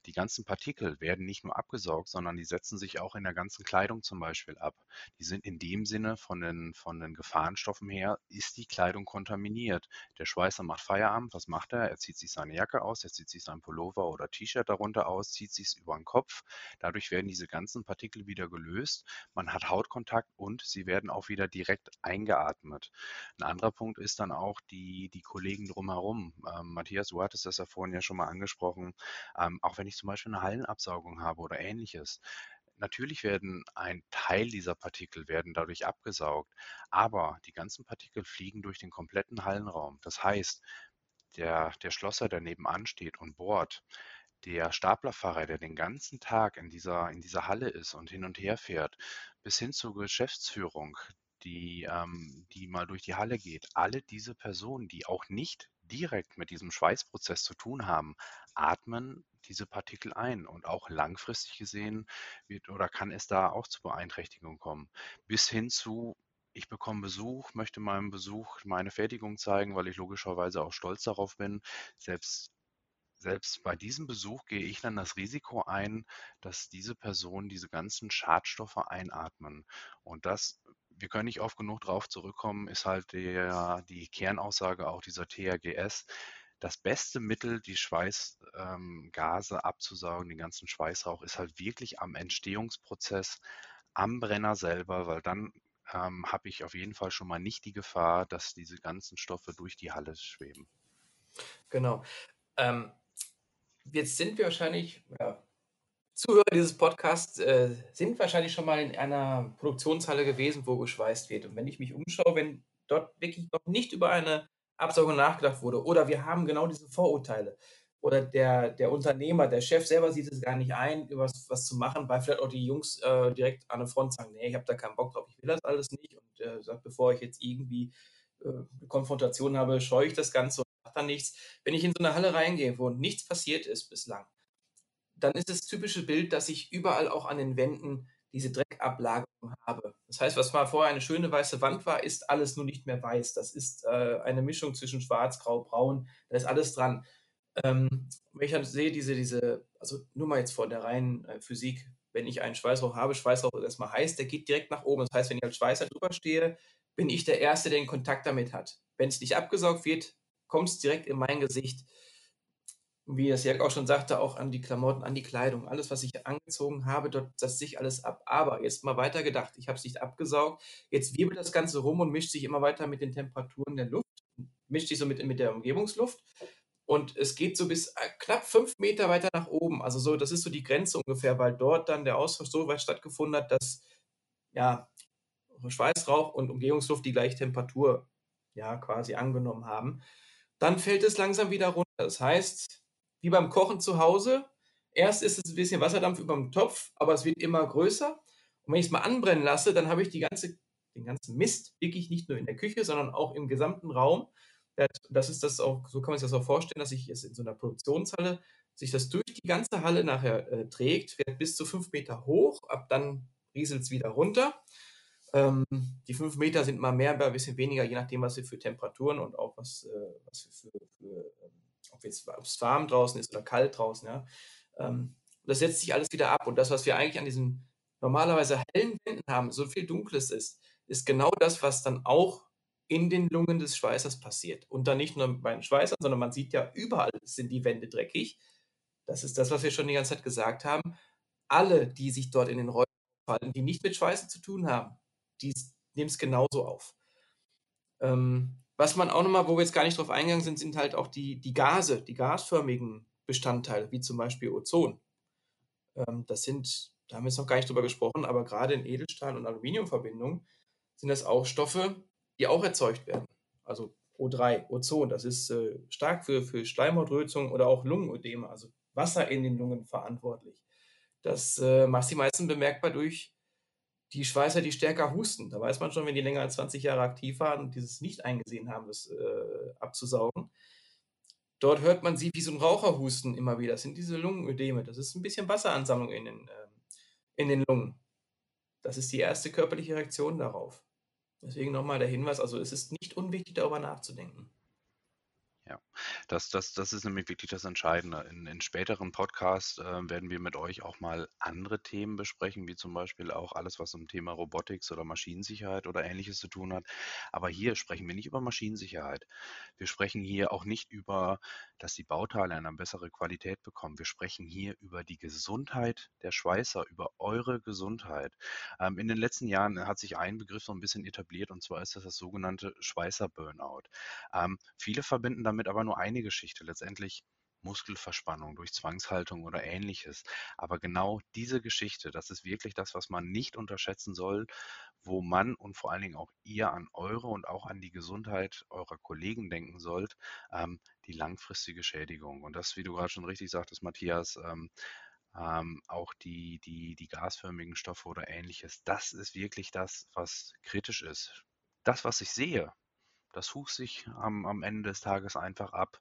Die ganzen Partikel werden nicht nur abgesaugt, sondern die setzen sich auch in der ganzen Kleidung zum Beispiel ab. Die sind in dem Sinne von den, von den Gefahrenstoffen her, ist die Kleidung kontaminiert. Der Schweißer macht Feierabend, was macht er? Er zieht sich seine Jacke aus, er zieht sich sein Pullover oder T-Shirt darunter aus, zieht sich es über den Kopf. Dadurch werden diese ganzen Partikel wieder gelöst. Man hat Hautkontakt und sie werden auch wieder direkt eingeatmet. Ein anderer Punkt ist dann auch die, die Kollegen drumherum. Ähm, Matthias, du hattest das ja vorhin ja schon mal angesprochen. Ähm, auch wenn ich zum Beispiel eine Hallenabsaugung habe oder ähnliches. Natürlich werden ein Teil dieser Partikel werden dadurch abgesaugt, aber die ganzen Partikel fliegen durch den kompletten Hallenraum. Das heißt, der, der Schlosser, der nebenan steht und bohrt, der Staplerfahrer, der den ganzen Tag in dieser, in dieser Halle ist und hin und her fährt, bis hin zur Geschäftsführung, die, ähm, die mal durch die Halle geht, alle diese Personen, die auch nicht direkt mit diesem Schweißprozess zu tun haben, atmen diese Partikel ein. Und auch langfristig gesehen wird oder kann es da auch zu Beeinträchtigungen kommen. Bis hin zu, ich bekomme Besuch, möchte meinem Besuch meine Fertigung zeigen, weil ich logischerweise auch stolz darauf bin. Selbst selbst bei diesem Besuch gehe ich dann das Risiko ein, dass diese Personen diese ganzen Schadstoffe einatmen. Und das, wir können nicht oft genug darauf zurückkommen, ist halt der, die Kernaussage auch dieser THGS. Das beste Mittel, die Schweißgase ähm, abzusaugen, den ganzen Schweißrauch, ist halt wirklich am Entstehungsprozess, am Brenner selber, weil dann ähm, habe ich auf jeden Fall schon mal nicht die Gefahr, dass diese ganzen Stoffe durch die Halle schweben. Genau. Ähm, jetzt sind wir wahrscheinlich, ja, Zuhörer dieses Podcasts äh, sind wahrscheinlich schon mal in einer Produktionshalle gewesen, wo geschweißt wird. Und wenn ich mich umschaue, wenn dort wirklich noch nicht über eine Absaugung nachgedacht wurde. Oder wir haben genau diese Vorurteile. Oder der, der Unternehmer, der Chef selber sieht es gar nicht ein, was, was zu machen, weil vielleicht auch die Jungs äh, direkt an der Front sagen, nee, ich habe da keinen Bock drauf, ich will das alles nicht. Und äh, sagt, bevor ich jetzt irgendwie äh, eine Konfrontation habe, scheue ich das Ganze und mache dann nichts. Wenn ich in so eine Halle reingehe, wo nichts passiert ist bislang, dann ist das typische Bild, dass ich überall auch an den Wänden diese Dreckablagerung habe. Das heißt, was mal vorher eine schöne weiße Wand war, ist alles nur nicht mehr weiß. Das ist äh, eine Mischung zwischen schwarz, grau, braun, da ist alles dran. Ähm, wenn ich dann sehe, diese, diese, also nur mal jetzt von der reinen äh, Physik, wenn ich einen Schweißrauch habe, Schweißrauch ist erstmal heiß, der geht direkt nach oben. Das heißt, wenn ich als Schweißer drüber stehe, bin ich der Erste, der den Kontakt damit hat. Wenn es nicht abgesaugt wird, kommt es direkt in mein Gesicht. Wie das Jörg auch schon sagte, auch an die Klamotten, an die Kleidung. Alles, was ich angezogen habe, dort setzt sich alles ab. Aber jetzt mal weiter gedacht, ich habe es nicht abgesaugt. Jetzt wirbelt das Ganze rum und mischt sich immer weiter mit den Temperaturen der Luft, mischt sich so mit, mit der Umgebungsluft. Und es geht so bis äh, knapp fünf Meter weiter nach oben. Also so, das ist so die Grenze ungefähr, weil dort dann der Austausch so weit stattgefunden hat, dass ja, Schweißrauch und Umgebungsluft die gleiche Temperatur ja quasi angenommen haben. Dann fällt es langsam wieder runter. Das heißt, wie beim Kochen zu Hause, erst ist es ein bisschen Wasserdampf über dem Topf, aber es wird immer größer. Und wenn ich es mal anbrennen lasse, dann habe ich ganze, den ganzen Mist wirklich nicht nur in der Küche, sondern auch im gesamten Raum das ist das auch, so kann man sich das auch vorstellen, dass sich jetzt in so einer Produktionshalle sich das durch die ganze Halle nachher äh, trägt, wird bis zu fünf Meter hoch, ab dann rieselt es wieder runter. Ähm, die fünf Meter sind mal mehr, ein bisschen weniger, je nachdem, was wir für Temperaturen und auch was, äh, was wir für, für ob es warm draußen ist oder kalt draußen, ja. Ähm, das setzt sich alles wieder ab. Und das, was wir eigentlich an diesen normalerweise hellen Wänden haben, so viel Dunkles ist, ist genau das, was dann auch in den Lungen des Schweißers passiert. Und dann nicht nur bei den Schweißern, sondern man sieht ja, überall sind die Wände dreckig. Das ist das, was wir schon die ganze Zeit gesagt haben. Alle, die sich dort in den Räumen aufhalten, die nicht mit Schweißen zu tun haben, die nehmen es genauso auf. Ähm, was man auch nochmal, wo wir jetzt gar nicht drauf eingegangen sind, sind halt auch die, die Gase, die gasförmigen Bestandteile, wie zum Beispiel Ozon. Ähm, das sind, da haben wir jetzt noch gar nicht drüber gesprochen, aber gerade in Edelstahl- und Aluminiumverbindungen sind das auch Stoffe, die auch erzeugt werden. Also O3, Ozon, das ist äh, stark für, für Schleimhautrötung oder auch Lungenödeme, also Wasser in den Lungen verantwortlich. Das äh, macht sich meistens bemerkbar durch die Schweißer, die stärker husten. Da weiß man schon, wenn die länger als 20 Jahre aktiv waren und dieses nicht eingesehen haben, das äh, abzusaugen. Dort hört man sie wie so ein Raucherhusten immer wieder. Das sind diese Lungenödeme. Das ist ein bisschen Wasseransammlung in den, ähm, in den Lungen. Das ist die erste körperliche Reaktion darauf. Deswegen nochmal der Hinweis, also es ist nicht unwichtig, darüber nachzudenken. Das, das, das ist nämlich wirklich das Entscheidende. In, in späteren Podcasts äh, werden wir mit euch auch mal andere Themen besprechen, wie zum Beispiel auch alles, was um Thema Robotics oder Maschinensicherheit oder ähnliches zu tun hat. Aber hier sprechen wir nicht über Maschinensicherheit. Wir sprechen hier auch nicht über, dass die Bauteile eine bessere Qualität bekommen. Wir sprechen hier über die Gesundheit der Schweißer, über eure Gesundheit. Ähm, in den letzten Jahren hat sich ein Begriff so ein bisschen etabliert und zwar ist das das sogenannte Schweißer-Burnout. Ähm, viele verbinden damit aber nur eine Geschichte, letztendlich Muskelverspannung durch Zwangshaltung oder ähnliches. Aber genau diese Geschichte, das ist wirklich das, was man nicht unterschätzen soll, wo man und vor allen Dingen auch ihr an eure und auch an die Gesundheit eurer Kollegen denken sollt, ähm, die langfristige Schädigung. Und das, wie du gerade schon richtig sagtest, Matthias, ähm, ähm, auch die, die, die gasförmigen Stoffe oder ähnliches, das ist wirklich das, was kritisch ist. Das, was ich sehe, das hucht sich am, am Ende des Tages einfach ab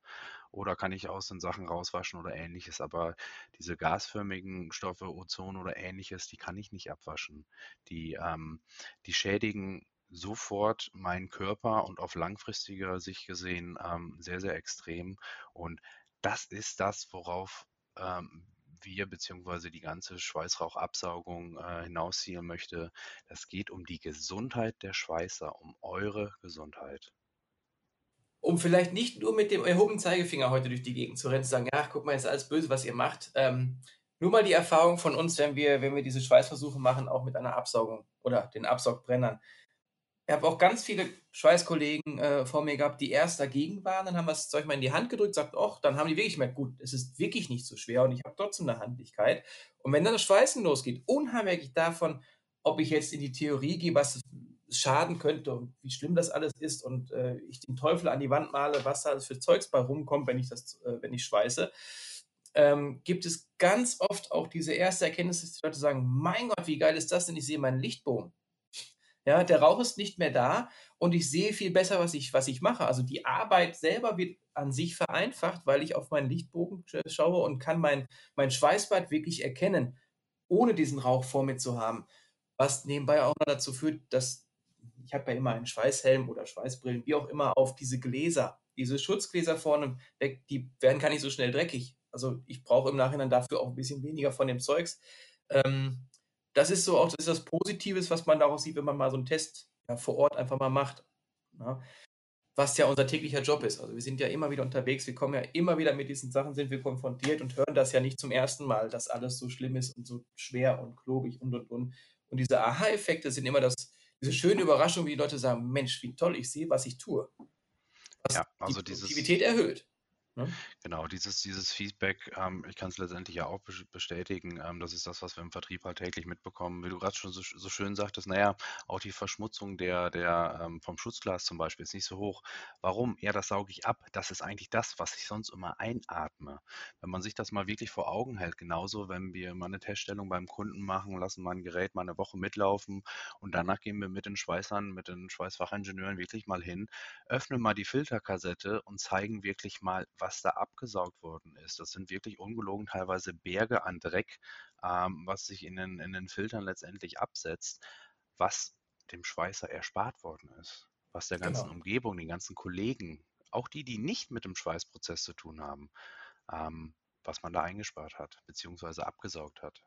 oder kann ich aus den Sachen rauswaschen oder ähnliches. Aber diese gasförmigen Stoffe, Ozon oder ähnliches, die kann ich nicht abwaschen. Die, ähm, die schädigen sofort meinen Körper und auf langfristiger Sicht gesehen ähm, sehr, sehr extrem. Und das ist das, worauf ähm, wir bzw. die ganze Schweißrauchabsaugung äh, hinausziehen möchte. Das geht um die Gesundheit der Schweißer, um eure Gesundheit. Um vielleicht nicht nur mit dem erhobenen Zeigefinger heute durch die Gegend zu rennen, zu sagen, ja, guck mal, ist alles böse, was ihr macht. Ähm, nur mal die Erfahrung von uns, wenn wir, wenn wir diese Schweißversuche machen, auch mit einer Absaugung oder den Absaugbrennern. Ich habe auch ganz viele Schweißkollegen äh, vor mir gehabt, die erst dagegen waren, dann haben wir das Zeug mal in die Hand gedrückt, sagt, ach, dann haben die wirklich gemerkt, gut, es ist wirklich nicht so schwer und ich habe trotzdem eine Handlichkeit. Und wenn dann das Schweißen losgeht, unheimlich davon, ob ich jetzt in die Theorie gehe, was schaden könnte und wie schlimm das alles ist und äh, ich den Teufel an die Wand male, was da für Zeugs bei rumkommt, wenn ich das, äh, wenn ich schweiße, ähm, gibt es ganz oft auch diese erste Erkenntnis, dass die Leute sagen, mein Gott, wie geil ist das denn? Ich sehe meinen Lichtbogen. Ja, der Rauch ist nicht mehr da und ich sehe viel besser, was ich, was ich mache. Also die Arbeit selber wird an sich vereinfacht, weil ich auf meinen Lichtbogen schaue und kann mein, mein Schweißbad wirklich erkennen, ohne diesen Rauch vor mir zu haben. Was nebenbei auch noch dazu führt, dass ich habe ja immer einen Schweißhelm oder Schweißbrillen, wie auch immer, auf diese Gläser. Diese Schutzgläser vorne weg, die werden gar nicht so schnell dreckig. Also ich brauche im Nachhinein dafür auch ein bisschen weniger von dem Zeugs. Ähm, das ist so auch das, ist das Positives, was man daraus sieht, wenn man mal so einen Test ja, vor Ort einfach mal macht. Ja? Ne? Was ja unser täglicher Job ist. Also wir sind ja immer wieder unterwegs, wir kommen ja immer wieder mit diesen Sachen, sind wir konfrontiert und hören das ja nicht zum ersten Mal, dass alles so schlimm ist und so schwer und klobig und und und. Und diese Aha-Effekte sind immer das, diese schöne Überraschung, wie die Leute sagen, Mensch, wie toll ich sehe, was ich tue. Was ja, also die Produktivität erhöht. Ne? Genau, dieses, dieses Feedback, ähm, ich kann es letztendlich ja auch bestätigen, ähm, das ist das, was wir im Vertrieb halt täglich mitbekommen. Wie du gerade schon so, so schön sagtest, naja, auch die Verschmutzung der, der ähm, vom Schutzglas zum Beispiel ist nicht so hoch. Warum? Ja, das sauge ich ab. Das ist eigentlich das, was ich sonst immer einatme. Wenn man sich das mal wirklich vor Augen hält, genauso, wenn wir mal eine Teststellung beim Kunden machen, lassen mal ein Gerät mal eine Woche mitlaufen und danach gehen wir mit den Schweißern, mit den Schweißfachingenieuren wirklich mal hin, öffnen mal die Filterkassette und zeigen wirklich mal, was was da abgesaugt worden ist. Das sind wirklich ungelogen teilweise Berge an Dreck, ähm, was sich in den, in den Filtern letztendlich absetzt, was dem Schweißer erspart worden ist, was der ganzen genau. Umgebung, den ganzen Kollegen, auch die, die nicht mit dem Schweißprozess zu tun haben, ähm, was man da eingespart hat, beziehungsweise abgesaugt hat.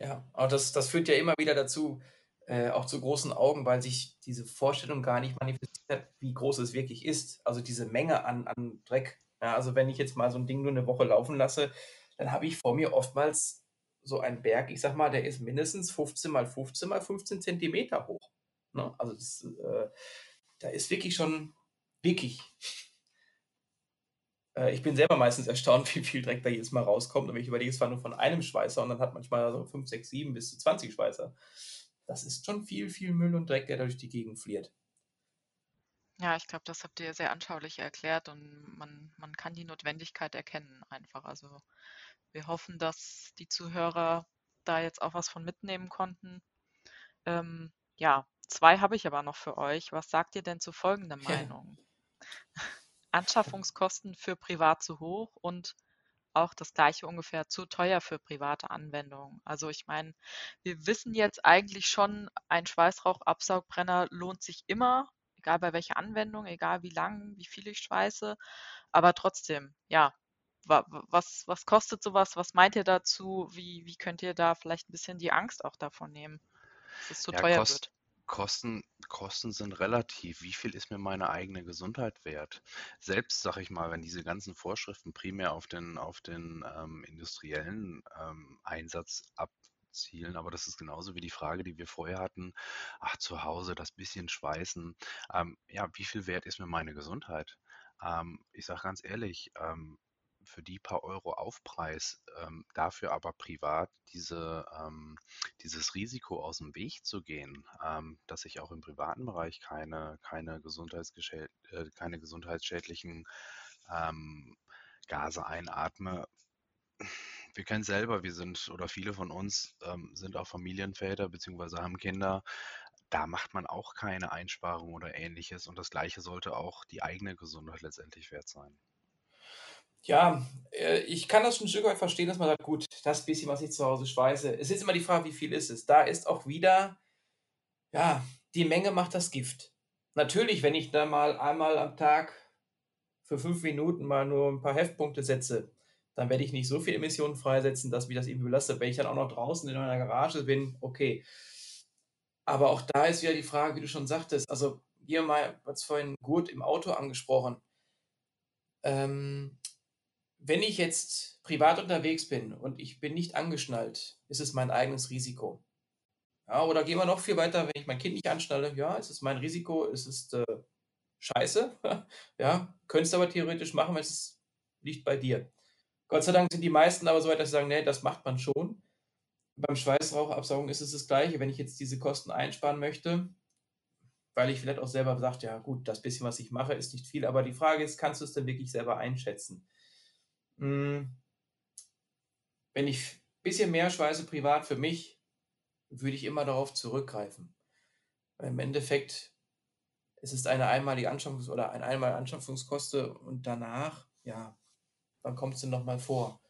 Ja, aber das, das führt ja immer wieder dazu, äh, auch zu großen Augen, weil sich diese Vorstellung gar nicht manifestiert hat, wie groß es wirklich ist. Also diese Menge an, an Dreck, ja, also wenn ich jetzt mal so ein Ding nur eine Woche laufen lasse, dann habe ich vor mir oftmals so einen Berg, ich sag mal, der ist mindestens 15 mal 15 mal 15 Zentimeter hoch. Ne? Also das, äh, da ist wirklich schon wirklich. Äh, ich bin selber meistens erstaunt, wie viel Dreck da jedes Mal rauskommt. Und ich überlege, es war nur von einem Schweißer und dann hat manchmal so 5, 6, 7 bis zu 20 Schweißer. Das ist schon viel, viel Müll und Dreck, der durch die Gegend fliert. Ja, ich glaube, das habt ihr sehr anschaulich erklärt und man, man kann die Notwendigkeit erkennen einfach. Also wir hoffen, dass die Zuhörer da jetzt auch was von mitnehmen konnten. Ähm, ja, zwei habe ich aber noch für euch. Was sagt ihr denn zu folgender Meinung? Anschaffungskosten für privat zu hoch und auch das gleiche ungefähr zu teuer für private Anwendungen. Also ich meine, wir wissen jetzt eigentlich schon, ein Schweißrauchabsaugbrenner lohnt sich immer egal bei welcher Anwendung, egal wie lang, wie viel ich schweiße. Aber trotzdem, ja, was, was kostet sowas? Was meint ihr dazu? Wie, wie könnt ihr da vielleicht ein bisschen die Angst auch davon nehmen, dass es zu ja, teuer wird? Kosten, Kosten sind relativ. Wie viel ist mir meine eigene Gesundheit wert? Selbst, sag ich mal, wenn diese ganzen Vorschriften primär auf den, auf den ähm, industriellen ähm, Einsatz ab, zielen. Aber das ist genauso wie die Frage, die wir vorher hatten. Ach, zu Hause das bisschen Schweißen. Ähm, ja, wie viel wert ist mir meine Gesundheit? Ähm, ich sage ganz ehrlich, ähm, für die paar Euro Aufpreis, ähm, dafür aber privat diese, ähm, dieses Risiko aus dem Weg zu gehen, ähm, dass ich auch im privaten Bereich keine, keine, äh, keine gesundheitsschädlichen Gase einatme, wir kennen selber, wir sind oder viele von uns ähm, sind auch Familienväter bzw. haben Kinder. Da macht man auch keine Einsparung oder ähnliches und das gleiche sollte auch die eigene Gesundheit letztendlich wert sein. Ja, äh, ich kann das schon ein Stück weit verstehen, dass man sagt, gut, das bisschen, was ich zu Hause schweiße. Es ist immer die Frage, wie viel ist es? Da ist auch wieder, ja, die Menge macht das Gift. Natürlich, wenn ich da mal einmal am Tag für fünf Minuten mal nur ein paar Heftpunkte setze, dann werde ich nicht so viel Emissionen freisetzen, dass mich das eben belastet. Wenn ich dann auch noch draußen in meiner Garage bin, okay. Aber auch da ist wieder die Frage, wie du schon sagtest, also hier mal, was vorhin gut im Auto angesprochen. Ähm, wenn ich jetzt privat unterwegs bin und ich bin nicht angeschnallt, ist es mein eigenes Risiko. Ja, oder gehen wir noch viel weiter, wenn ich mein Kind nicht anschnalle, ja, es ist mein Risiko, es ist äh, scheiße. ja, könntest aber theoretisch machen, es liegt bei dir. Gott sei Dank sind die meisten aber so weit, dass sie sagen, nee, das macht man schon. Beim Schweißrauchabsaugen ist es das Gleiche. Wenn ich jetzt diese Kosten einsparen möchte, weil ich vielleicht auch selber sagt, ja gut, das bisschen, was ich mache, ist nicht viel. Aber die Frage ist, kannst du es denn wirklich selber einschätzen? Hm, wenn ich ein bisschen mehr schweiße privat für mich, würde ich immer darauf zurückgreifen. Weil im Endeffekt es ist eine einmalige Anschaffungs- oder eine einmalige Anschaffungskoste und danach, ja, wann kommt es denn nochmal vor?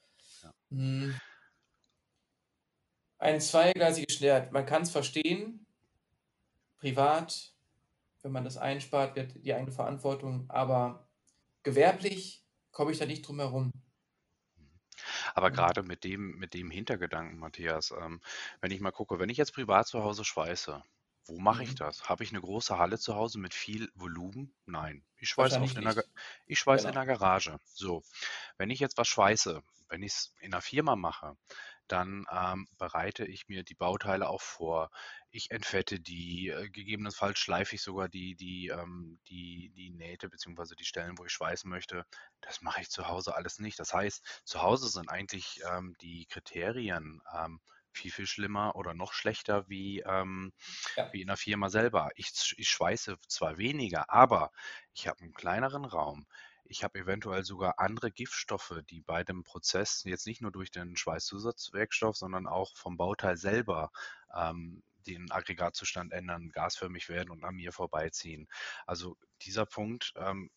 Ja. Hm. Ein zweigleisiges Schwert, man kann es verstehen, privat, wenn man das einspart, wird die eigene Verantwortung, aber gewerblich komme ich da nicht drum herum. Aber gerade mit dem, mit dem Hintergedanken, Matthias, ähm, wenn ich mal gucke, wenn ich jetzt privat zu Hause schweiße, wo mache ich mhm. das? Habe ich eine große Halle zu Hause mit viel Volumen? Nein. Ich schweiße oft in der, ich schweiße in genau. Garage. So. Wenn ich jetzt was schweiße, wenn ich es in einer Firma mache, dann ähm, bereite ich mir die Bauteile auch vor. Ich entfette die, äh, gegebenenfalls schleife ich sogar die, die, ähm, die, die Nähte bzw. die Stellen, wo ich schweißen möchte. Das mache ich zu Hause alles nicht. Das heißt, zu Hause sind eigentlich ähm, die Kriterien ähm, viel, viel schlimmer oder noch schlechter wie, ähm, ja. wie in der Firma selber. Ich, ich schweiße zwar weniger, aber ich habe einen kleineren Raum. Ich habe eventuell sogar andere Giftstoffe, die bei dem Prozess jetzt nicht nur durch den Schweißzusatzwerkstoff, sondern auch vom Bauteil selber ähm, den Aggregatzustand ändern, gasförmig werden und an mir vorbeiziehen. Also dieser Punkt, ähm,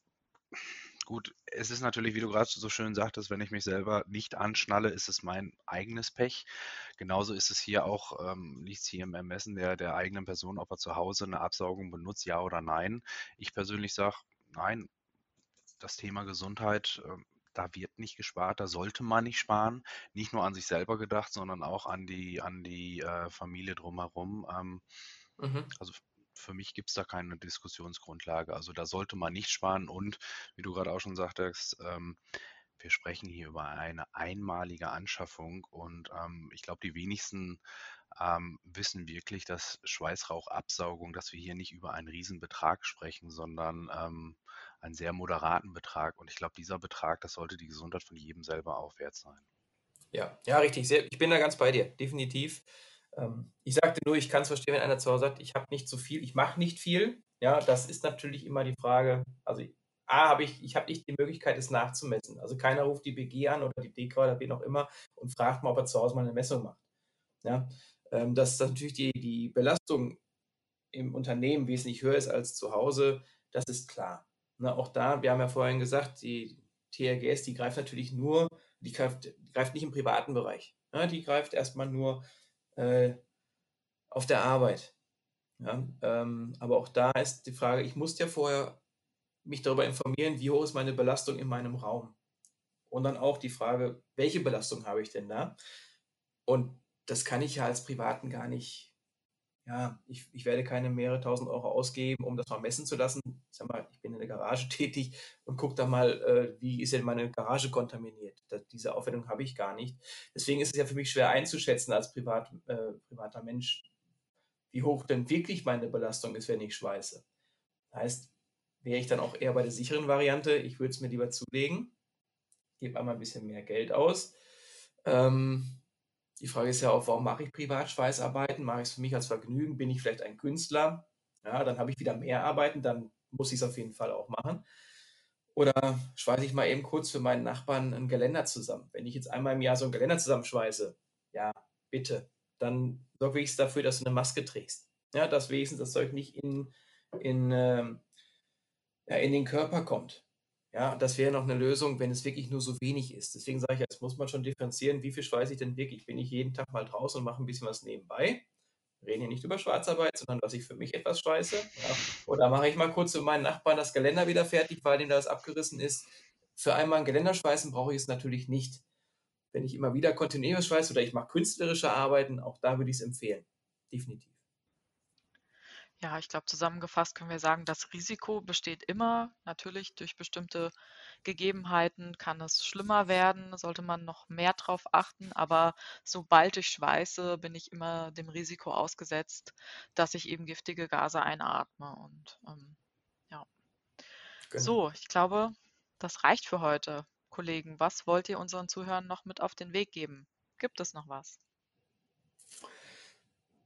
gut, es ist natürlich, wie du gerade so schön sagtest, wenn ich mich selber nicht anschnalle, ist es mein eigenes Pech. Genauso ist es hier auch, ähm, liegt es hier im Ermessen der, der eigenen Person, ob er zu Hause eine Absaugung benutzt, ja oder nein. Ich persönlich sage, nein, das Thema Gesundheit, äh, da wird nicht gespart, da sollte man nicht sparen. Nicht nur an sich selber gedacht, sondern auch an die, an die äh, Familie drumherum. Ähm, mhm. Also für mich gibt es da keine Diskussionsgrundlage. Also da sollte man nicht sparen und wie du gerade auch schon sagtest, ähm, wir sprechen hier über eine einmalige Anschaffung und ähm, ich glaube, die wenigsten ähm, wissen wirklich, dass Schweißrauchabsaugung, dass wir hier nicht über einen Riesenbetrag sprechen, sondern ähm, einen sehr moderaten Betrag. Und ich glaube, dieser Betrag, das sollte die Gesundheit von jedem selber auch wert sein. Ja, ja, richtig. ich bin da ganz bei dir, definitiv. Ähm, ich sagte nur, ich kann es verstehen, wenn einer zu Hause sagt, ich habe nicht so viel, ich mache nicht viel. Ja, das ist natürlich immer die Frage. Also A, habe ich, ich habe nicht die Möglichkeit, es nachzumessen. Also keiner ruft die BG an oder die DK oder wen auch immer und fragt mal, ob er zu Hause mal eine Messung macht. Ja, ähm, dass natürlich die, die Belastung im Unternehmen wesentlich höher ist als zu Hause, das ist klar. Na, auch da, wir haben ja vorhin gesagt, die TRGS, die greift natürlich nur, die greift, die greift nicht im privaten Bereich. Ja, die greift erstmal nur äh, auf der Arbeit. Ja, ähm, aber auch da ist die Frage, ich muss ja vorher mich darüber informieren, wie hoch ist meine Belastung in meinem Raum. Und dann auch die Frage, welche Belastung habe ich denn da? Und das kann ich ja als Privaten gar nicht, ja, ich, ich werde keine mehrere tausend Euro ausgeben, um das mal messen zu lassen. Ich sag mal, ich bin in der Garage tätig und gucke da mal, äh, wie ist denn meine Garage kontaminiert. Das, diese Aufwendung habe ich gar nicht. Deswegen ist es ja für mich schwer einzuschätzen als Privat, äh, privater Mensch, wie hoch denn wirklich meine Belastung ist, wenn ich schweiße. Heißt, wäre ich dann auch eher bei der sicheren Variante, ich würde es mir lieber zulegen, gebe einmal ein bisschen mehr Geld aus. Ähm, die Frage ist ja auch, warum mache ich Privatschweißarbeiten? Mache ich es für mich als Vergnügen? Bin ich vielleicht ein Künstler? Ja, dann habe ich wieder mehr Arbeiten, dann muss ich es auf jeden Fall auch machen. Oder schweiße ich mal eben kurz für meinen Nachbarn ein Geländer zusammen. Wenn ich jetzt einmal im Jahr so ein Geländer zusammenschweiße, ja, bitte, dann sorge ich dafür, dass du eine Maske trägst. Ja, dass wenigstens das Zeug nicht in, in, äh, ja, in den Körper kommt. Ja, das wäre noch eine Lösung, wenn es wirklich nur so wenig ist. Deswegen sage ich, jetzt muss man schon differenzieren, wie viel schweiße ich denn wirklich? Bin ich jeden Tag mal draußen und mache ein bisschen was nebenbei? Wir reden hier nicht über Schwarzarbeit, sondern dass ich für mich etwas schweiße. Ja. Oder mache ich mal kurz für meinen Nachbarn das Geländer wieder fertig, weil dem das abgerissen ist. Für einmal ein Geländer schweißen brauche ich es natürlich nicht. Wenn ich immer wieder kontinuierlich schweiße oder ich mache künstlerische Arbeiten, auch da würde ich es empfehlen. Definitiv. Ja, ich glaube, zusammengefasst können wir sagen, das Risiko besteht immer. Natürlich durch bestimmte Gegebenheiten kann es schlimmer werden, sollte man noch mehr drauf achten. Aber sobald ich schweiße, bin ich immer dem Risiko ausgesetzt, dass ich eben giftige Gase einatme. Und ähm, ja. Genau. So, ich glaube, das reicht für heute. Kollegen, was wollt ihr unseren Zuhörern noch mit auf den Weg geben? Gibt es noch was?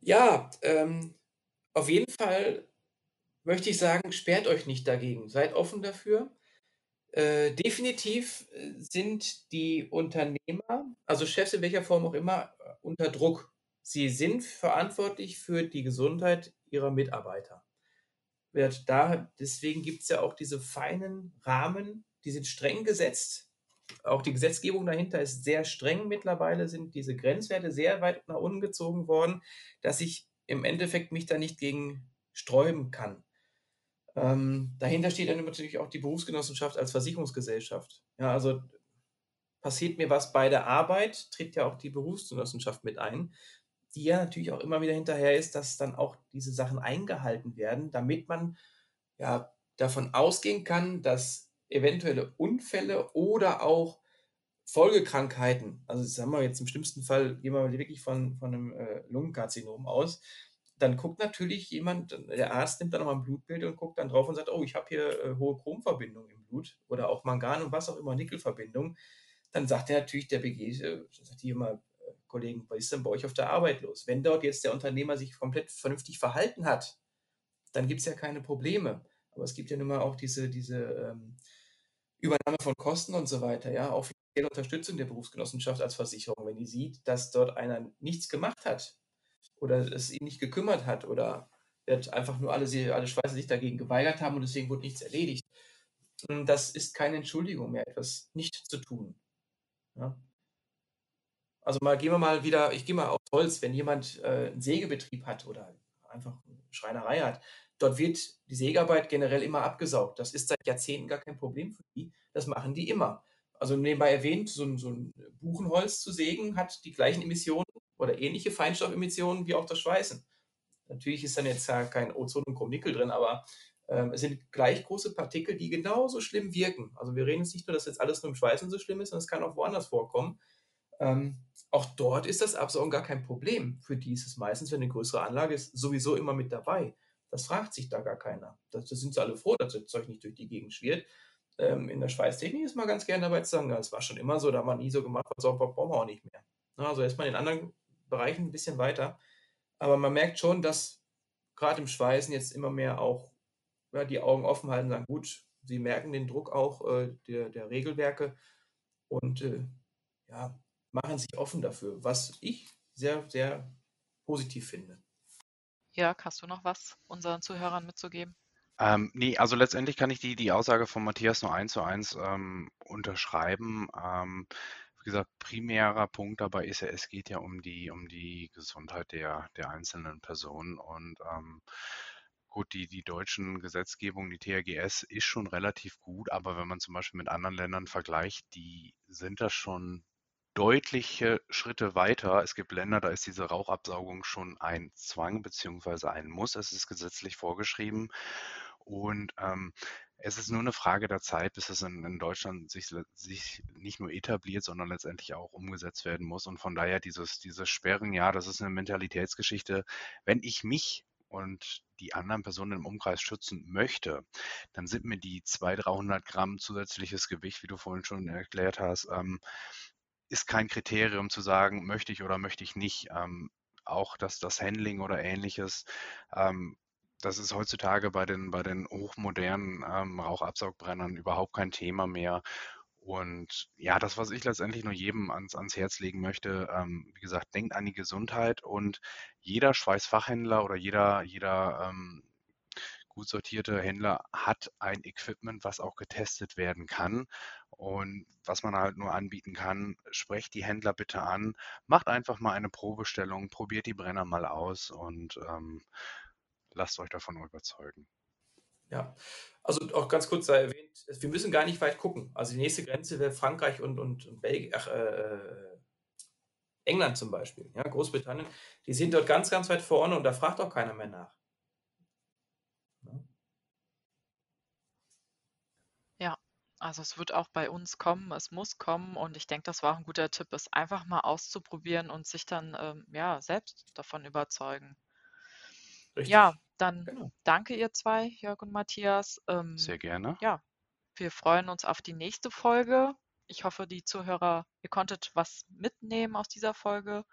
Ja, ähm, auf jeden Fall möchte ich sagen, sperrt euch nicht dagegen. Seid offen dafür. Äh, definitiv äh, sind die Unternehmer, also Chefs in welcher Form auch immer, äh, unter Druck. Sie sind verantwortlich für die Gesundheit ihrer Mitarbeiter. Da, deswegen gibt es ja auch diese feinen Rahmen, die sind streng gesetzt. Auch die Gesetzgebung dahinter ist sehr streng. Mittlerweile sind diese Grenzwerte sehr weit nach unten gezogen worden, dass ich im Endeffekt mich da nicht gegen sträuben kann. Ähm, dahinter steht dann natürlich auch die Berufsgenossenschaft als Versicherungsgesellschaft. Ja, also passiert mir was bei der Arbeit, tritt ja auch die Berufsgenossenschaft mit ein, die ja natürlich auch immer wieder hinterher ist, dass dann auch diese Sachen eingehalten werden, damit man ja davon ausgehen kann, dass eventuelle Unfälle oder auch Folgekrankheiten, also sagen wir jetzt im schlimmsten Fall, gehen wir wirklich von, von einem äh, Lungenkarzinom aus, dann guckt natürlich jemand, der Arzt nimmt dann nochmal ein Blutbild und guckt dann drauf und sagt, oh, ich habe hier äh, hohe Chromverbindung im Blut oder auch Mangan und was auch immer, Nickelverbindung. Dann sagt er natürlich, der BG, äh, sagt hier immer, äh, Kollegen, was ist denn bei euch auf der Arbeit los? Wenn dort jetzt der Unternehmer sich komplett vernünftig verhalten hat, dann gibt es ja keine Probleme. Aber es gibt ja nun mal auch diese, diese ähm, Übernahme von Kosten und so weiter, ja, auch finanzielle Unterstützung der Berufsgenossenschaft als Versicherung, wenn die sieht, dass dort einer nichts gemacht hat oder es ihn nicht gekümmert hat oder einfach nur alle, alle Schweizer sich dagegen geweigert haben und deswegen wurde nichts erledigt. Hm, das ist keine Entschuldigung mehr, etwas nicht zu tun. Ja? Also mal gehen wir mal wieder, ich gehe mal auf Holz, wenn jemand äh, einen Sägebetrieb hat oder einfach eine Schreinerei hat, Dort wird die Sägearbeit generell immer abgesaugt. Das ist seit Jahrzehnten gar kein Problem für die. Das machen die immer. Also nebenbei erwähnt, so ein, so ein Buchenholz zu sägen hat die gleichen Emissionen oder ähnliche Feinstoffemissionen wie auch das Schweißen. Natürlich ist dann jetzt ja kein Ozon und Chrom-Nickel drin, aber ähm, es sind gleich große Partikel, die genauso schlimm wirken. Also wir reden jetzt nicht nur, dass jetzt alles nur im Schweißen so schlimm ist, sondern es kann auch woanders vorkommen. Ähm, auch dort ist das Absaugen gar kein Problem. Für die ist es meistens, wenn eine größere Anlage ist, sowieso immer mit dabei. Das fragt sich da gar keiner. Das sind sie alle froh, dass das Zeug nicht durch die Gegend schwirrt. Ähm, in der Schweißtechnik ist man ganz gerne dabei zu sagen, das war schon immer so, da haben wir nie so gemacht, was auch brauchen wir auch nicht mehr. Also ist man in anderen Bereichen ein bisschen weiter. Aber man merkt schon, dass gerade im Schweißen jetzt immer mehr auch ja, die Augen offen halten sagen, gut, sie merken den Druck auch äh, der, der, Regelwerke und äh, ja, machen sich offen dafür, was ich sehr, sehr positiv finde. Jörg, hast du noch was unseren Zuhörern mitzugeben? Ähm, nee, also letztendlich kann ich die, die Aussage von Matthias nur eins zu eins ähm, unterschreiben. Ähm, wie gesagt, primärer Punkt dabei ist ja, es geht ja um die, um die Gesundheit der, der einzelnen Personen und ähm, Gut, die, die deutschen Gesetzgebungen, die THGS ist schon relativ gut, aber wenn man zum Beispiel mit anderen Ländern vergleicht, die sind da schon deutliche Schritte weiter. Es gibt Länder, da ist diese Rauchabsaugung schon ein Zwang beziehungsweise ein Muss. Es ist gesetzlich vorgeschrieben. Und ähm, es ist nur eine Frage der Zeit, bis es in, in Deutschland sich, sich, nicht nur etabliert, sondern letztendlich auch umgesetzt werden muss. Und von daher dieses, dieses Sperren, ja, das ist eine Mentalitätsgeschichte. Wenn ich mich und die anderen Personen im Umkreis schützen möchte, dann sind mir die 200, 300 Gramm zusätzliches Gewicht, wie du vorhin schon erklärt hast, ähm, ist kein Kriterium zu sagen, möchte ich oder möchte ich nicht. Ähm, auch dass das Handling oder ähnliches, ähm, das ist heutzutage bei den, bei den hochmodernen ähm, Rauchabsaugbrennern überhaupt kein Thema mehr. Und ja, das, was ich letztendlich nur jedem ans, ans Herz legen möchte, ähm, wie gesagt, denkt an die Gesundheit und jeder Schweißfachhändler oder jeder, jeder ähm, gut sortierte Händler hat ein Equipment, was auch getestet werden kann. Und was man halt nur anbieten kann, sprecht die Händler bitte an, macht einfach mal eine Probestellung, probiert die Brenner mal aus und ähm, lasst euch davon überzeugen. Ja, also auch ganz kurz sei erwähnt, wir müssen gar nicht weit gucken. Also die nächste Grenze wäre Frankreich und, und Belgien, ach, äh, England zum Beispiel, ja, Großbritannien. Die sind dort ganz, ganz weit vorne und da fragt auch keiner mehr nach. Ja, also es wird auch bei uns kommen, es muss kommen und ich denke, das war auch ein guter Tipp, es einfach mal auszuprobieren und sich dann ähm, ja selbst davon überzeugen. Richtig. Ja, dann Genau. danke ihr zwei, Jörg und Matthias. Ähm, Sehr gerne. ja, wir freuen uns auf die nächste Folge. Ich hoffe, die Zuhörer, ihr konntet was mitnehmen aus dieser Folge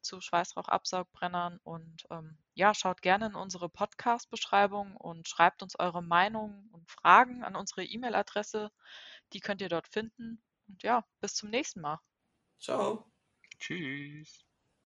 zu Schweißrauchabsaugbrennern und ähm, ja, schaut gerne in unsere Podcast-Beschreibung und schreibt uns eure Meinungen und Fragen an unsere E-Mail-Adresse. Die könnt ihr dort finden. Und ja, bis zum nächsten Mal. Ciao. Tschüss.